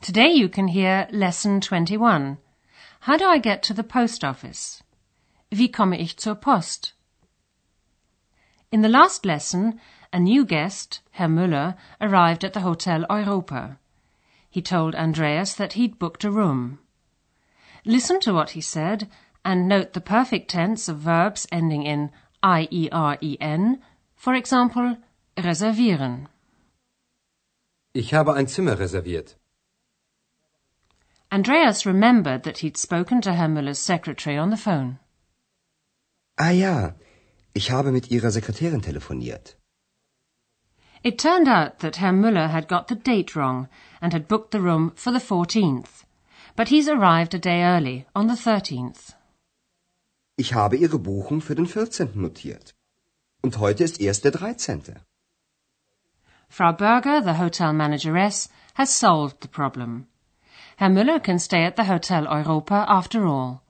Today you can hear lesson 21. How do I get to the post office? Wie komme ich zur Post? In the last lesson, a new guest, Herr Müller, arrived at the Hotel Europa. He told Andreas that he'd booked a room. Listen to what he said and note the perfect tense of verbs ending in I-E-R-E-N, for example, reservieren. Ich habe ein Zimmer reserviert. Andreas remembered that he'd spoken to Herr Müller's secretary on the phone. Ah ja, ich habe mit Ihrer Sekretärin telefoniert. It turned out that Herr Müller had got the date wrong and had booked the room for the 14th. But he's arrived a day early, on the 13th. Ich habe Ihre Buchung für den 14. notiert. Und heute ist erst der 13. Frau Berger, the hotel manageress, has solved the problem. Herr Müller can stay at the Hotel Europa after all.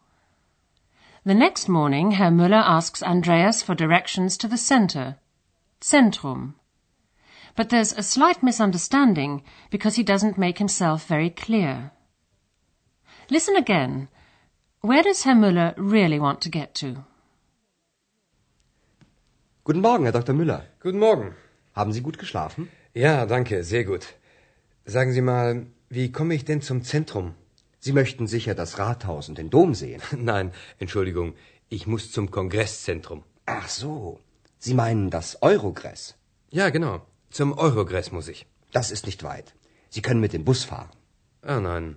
The next morning, Herr Müller asks Andreas for directions to the center, Zentrum. But there's a slight misunderstanding because he doesn't make himself very clear. Listen again. Where does Herr Müller really want to get to? Guten Morgen, Herr Dr. Müller. Guten Morgen. Haben Sie gut geschlafen? Ja, danke, sehr gut. Sagen Sie mal, wie komme ich denn zum Zentrum? Sie möchten sicher das Rathaus und den Dom sehen. Nein, Entschuldigung, ich muss zum Kongresszentrum. Ach so, Sie meinen das Eurogress. Ja, genau. Zum Eurogress muss ich. Das ist nicht weit. Sie können mit dem Bus fahren. Ah, nein.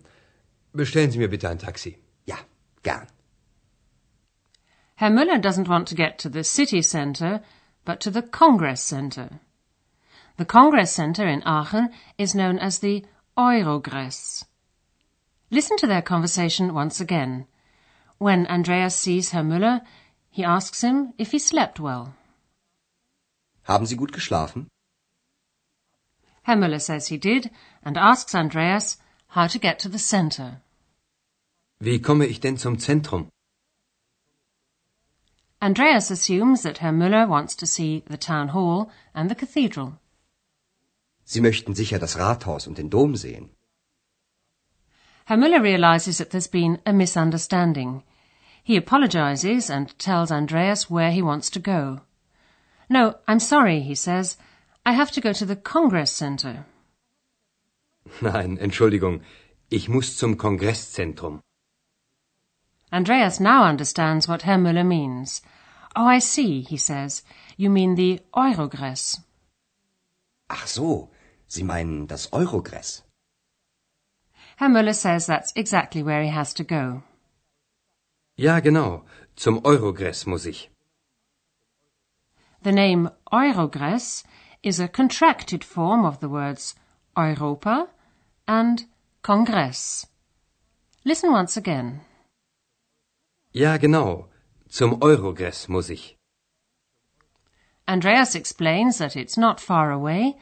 Bestellen Sie mir bitte ein Taxi. Ja, gern. Herr Müller doesn't want to get to the city centre, but to the Congress Centre. The Congress Centre in Aachen is known as the Eurogress. Listen to their conversation once again. When Andreas sees Herr Müller, he asks him if he slept well. Haben Sie gut geschlafen? Herr Müller says he did and asks Andreas how to get to the centre. Wie komme ich denn zum Zentrum? Andreas assumes that Herr Müller wants to see the town hall and the cathedral. Sie möchten sicher das Rathaus und den Dom sehen. Herr Müller realizes that there's been a misunderstanding. He apologizes and tells Andreas where he wants to go. No, I'm sorry, he says. I have to go to the Congress Center. Nein, Entschuldigung, ich muss zum Kongresszentrum. Andreas now understands what Herr Müller means. Oh, I see, he says. You mean the Eurogress. Ach so, Sie meinen das Eurogress. Herr Müller says that's exactly where he has to go. Ja, genau. Zum Eurogress muss ich. The name Eurogress is a contracted form of the words Europa and Kongress. Listen once again. Ja, genau. Zum Eurogress muss ich. Andreas explains that it's not far away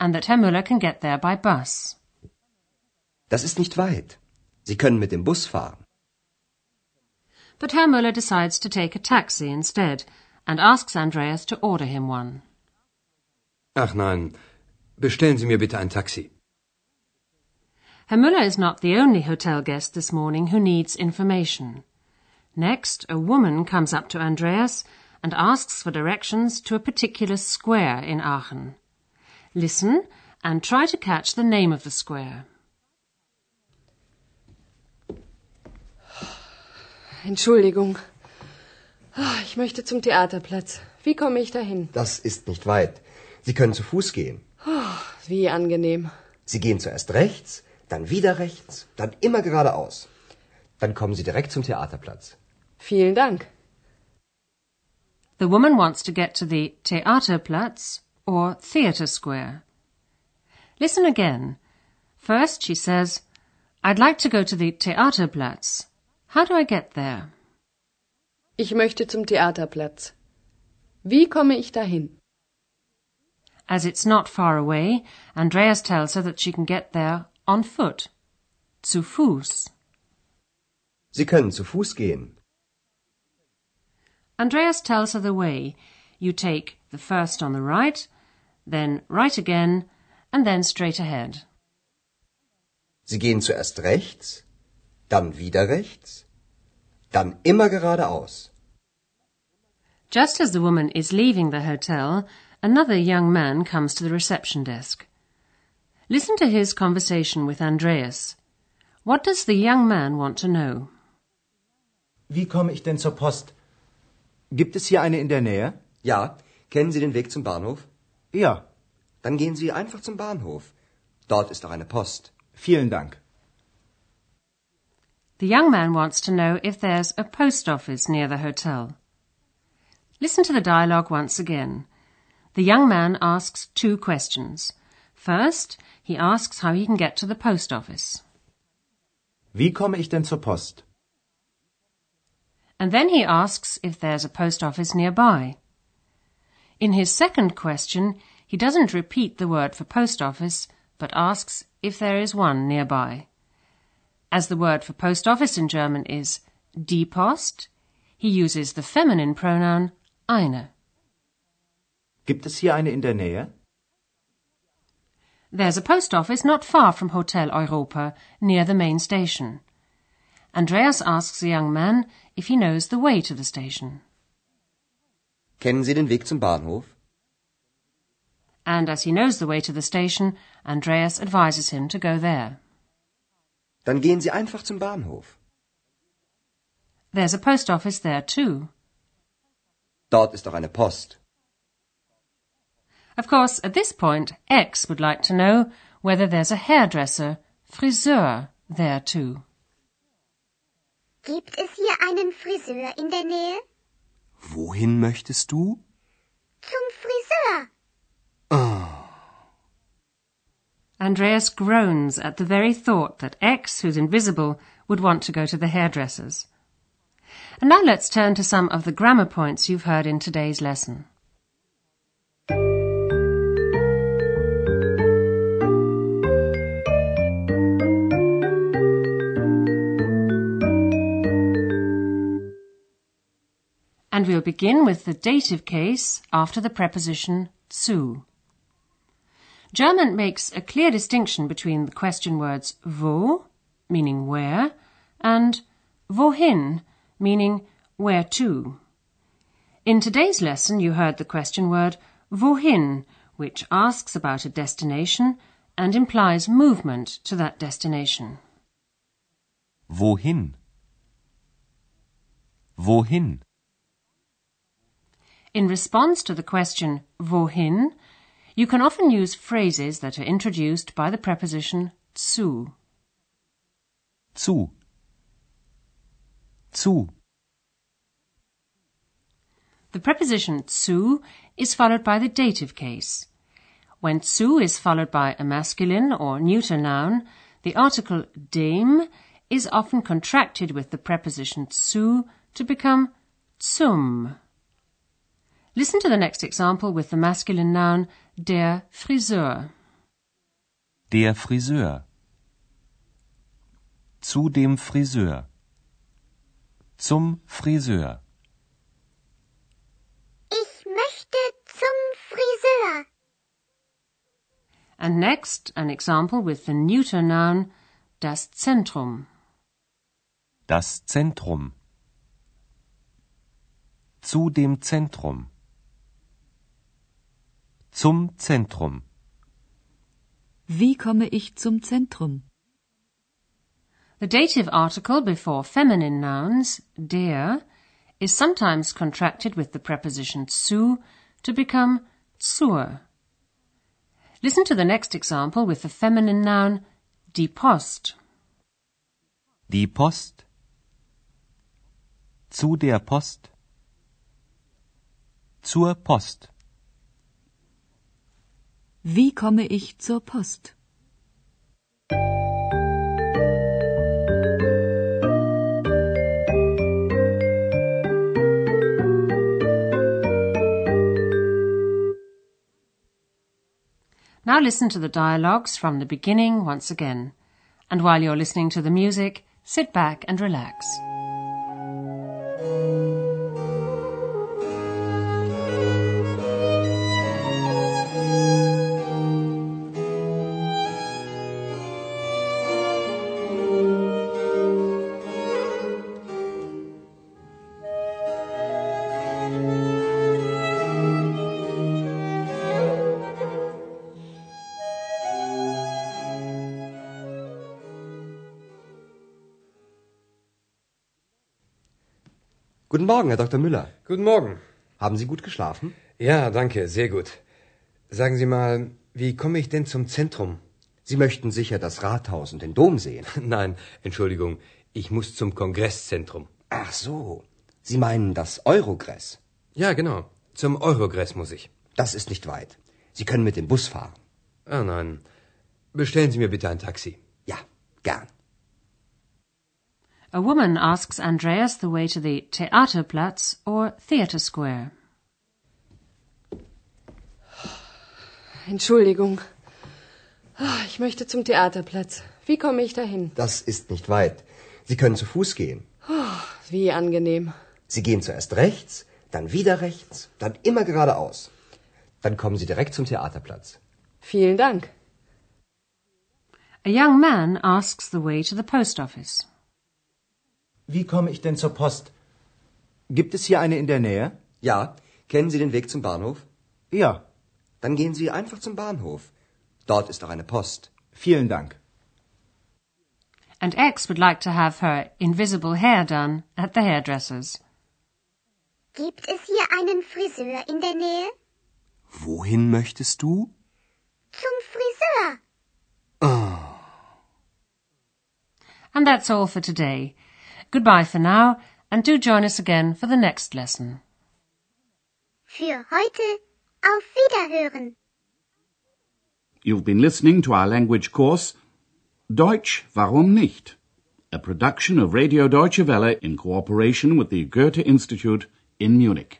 and that Herr Müller can get there by bus. Das ist nicht weit. Sie können mit dem Bus fahren. But Herr Müller decides to take a taxi instead and asks Andreas to order him one. Ach nein, bestellen Sie mir bitte ein Taxi. Herr Müller is not the only hotel guest this morning who needs information. Next, a woman comes up to Andreas and asks for directions to a particular square in Aachen. Listen and try to catch the name of the square. Entschuldigung. Ich möchte zum Theaterplatz. Wie komme ich dahin? Das ist nicht weit. Sie können zu Fuß gehen. Oh, wie angenehm. Sie gehen zuerst rechts, dann wieder rechts, dann immer geradeaus. Dann kommen Sie direkt zum Theaterplatz. Vielen Dank. The woman wants to get to the Theaterplatz or Theatre Square. Listen again. First she says, I'd like to go to the Theaterplatz. How do I get there? Ich möchte zum Theaterplatz. Wie komme ich dahin? As it's not far away, Andreas tells her that she can get there on foot. Zu Fuß. Sie können zu Fuß gehen. Andreas tells her the way. You take the first on the right, then right again, and then straight ahead. Sie gehen zuerst rechts, dann wieder rechts, dann immer geradeaus. Just as the woman is leaving the hotel, another young man comes to the reception desk. Listen to his conversation with Andreas. What does the young man want to know? Wie komme ich denn zur Post? Gibt es hier eine in der Nähe? Ja, kennen Sie den Weg zum Bahnhof? Ja, Dann gehen Sie einfach zum Bahnhof. Dort ist auch eine Post. vielen Dank. The young man wants to know if there's a post office near the hotel. Listen to the dialogue once again. The young man asks two questions. First, he asks how he can get to the post office. Wie komme ich denn zur Post? And then he asks if there's a post office nearby. In his second question, he doesn't repeat the word for post office, but asks if there is one nearby. As the word for post office in German is die Post, he uses the feminine pronoun eine. Gibt es hier eine in der Nähe? There's a post office not far from Hotel Europa, near the main station. Andreas asks the young man if he knows the way to the station. Kennen Sie den Weg zum Bahnhof? And as he knows the way to the station, Andreas advises him to go there. Dann gehen Sie einfach zum Bahnhof. There's a post office there too. Dort ist auch eine Post. Of course, at this point, X would like to know whether there's a hairdresser, Friseur, there too. Gibt es hier einen Friseur in der Nähe? Wohin möchtest du? Zum Friseur. Ah. Andreas groans at the very thought that X, who's invisible, would want to go to the hairdresser's. And now let's turn to some of the grammar points you've heard in today's lesson. And we'll begin with the dative case after the preposition zu. German makes a clear distinction between the question words wo, meaning where, and wohin, meaning where to. In today's lesson, you heard the question word wohin, which asks about a destination and implies movement to that destination. Wohin? Wohin? In response to the question wohin, you can often use phrases that are introduced by the preposition zu. Zu. Zu. The preposition zu is followed by the dative case. When zu is followed by a masculine or neuter noun, the article dem is often contracted with the preposition zu to become zum. Listen to the next example with the masculine noun der Friseur. Der Friseur. Zu dem Friseur. Zum Friseur. Ich möchte zum Friseur. And next, an example with the neuter noun das Zentrum. Das Zentrum. Zu dem Zentrum. Zum Zentrum. Wie komme ich zum Zentrum? The dative article before feminine nouns, der, is sometimes contracted with the preposition zu to become zur. Listen to the next example with the feminine noun die Post. Die Post. Zu der Post. Zur Post. Wie komme ich zur Post? Now listen to the dialogues from the beginning once again. And while you're listening to the music, sit back and relax. Guten Morgen, Herr Dr. Müller. Guten Morgen. Haben Sie gut geschlafen? Ja, danke, sehr gut. Sagen Sie mal, wie komme ich denn zum Zentrum? Sie möchten sicher das Rathaus und den Dom sehen. Nein, Entschuldigung, ich muss zum Kongresszentrum. Ach so. Sie meinen das Eurogress. Ja, genau. Zum Eurogress muss ich. Das ist nicht weit. Sie können mit dem Bus fahren. Ah nein. Bestellen Sie mir bitte ein Taxi. Ja, gern. A woman asks Andreas the way to the Theaterplatz or Theatre Square. Entschuldigung. Ah, Ich möchte zum Theaterplatz. Wie komme ich dahin? Das ist nicht weit. Sie können zu Fuß gehen. Wie angenehm. Sie gehen zuerst rechts, dann wieder rechts, dann immer geradeaus. Dann kommen Sie direkt zum Theaterplatz. Vielen Dank. A young man asks the way to the post office. Wie komme ich denn zur Post? Gibt es hier eine in der Nähe? Ja, kennen Sie den Weg zum Bahnhof? Ja, Dann gehen Sie einfach zum Bahnhof. Dort ist auch eine Post. vielen Dank. And X would like to have her invisible hair done at the hairdresser's. Gibt es hier einen Friseur in der Nähe? Wohin möchtest du? Zum Friseur. And that's all for today. Goodbye for now, and do join us again for the next lesson. Für heute auf Wiederhören. You've been listening to our language course Deutsch, warum nicht? A production of Radio Deutsche Welle in cooperation with the Goethe Institute in Munich.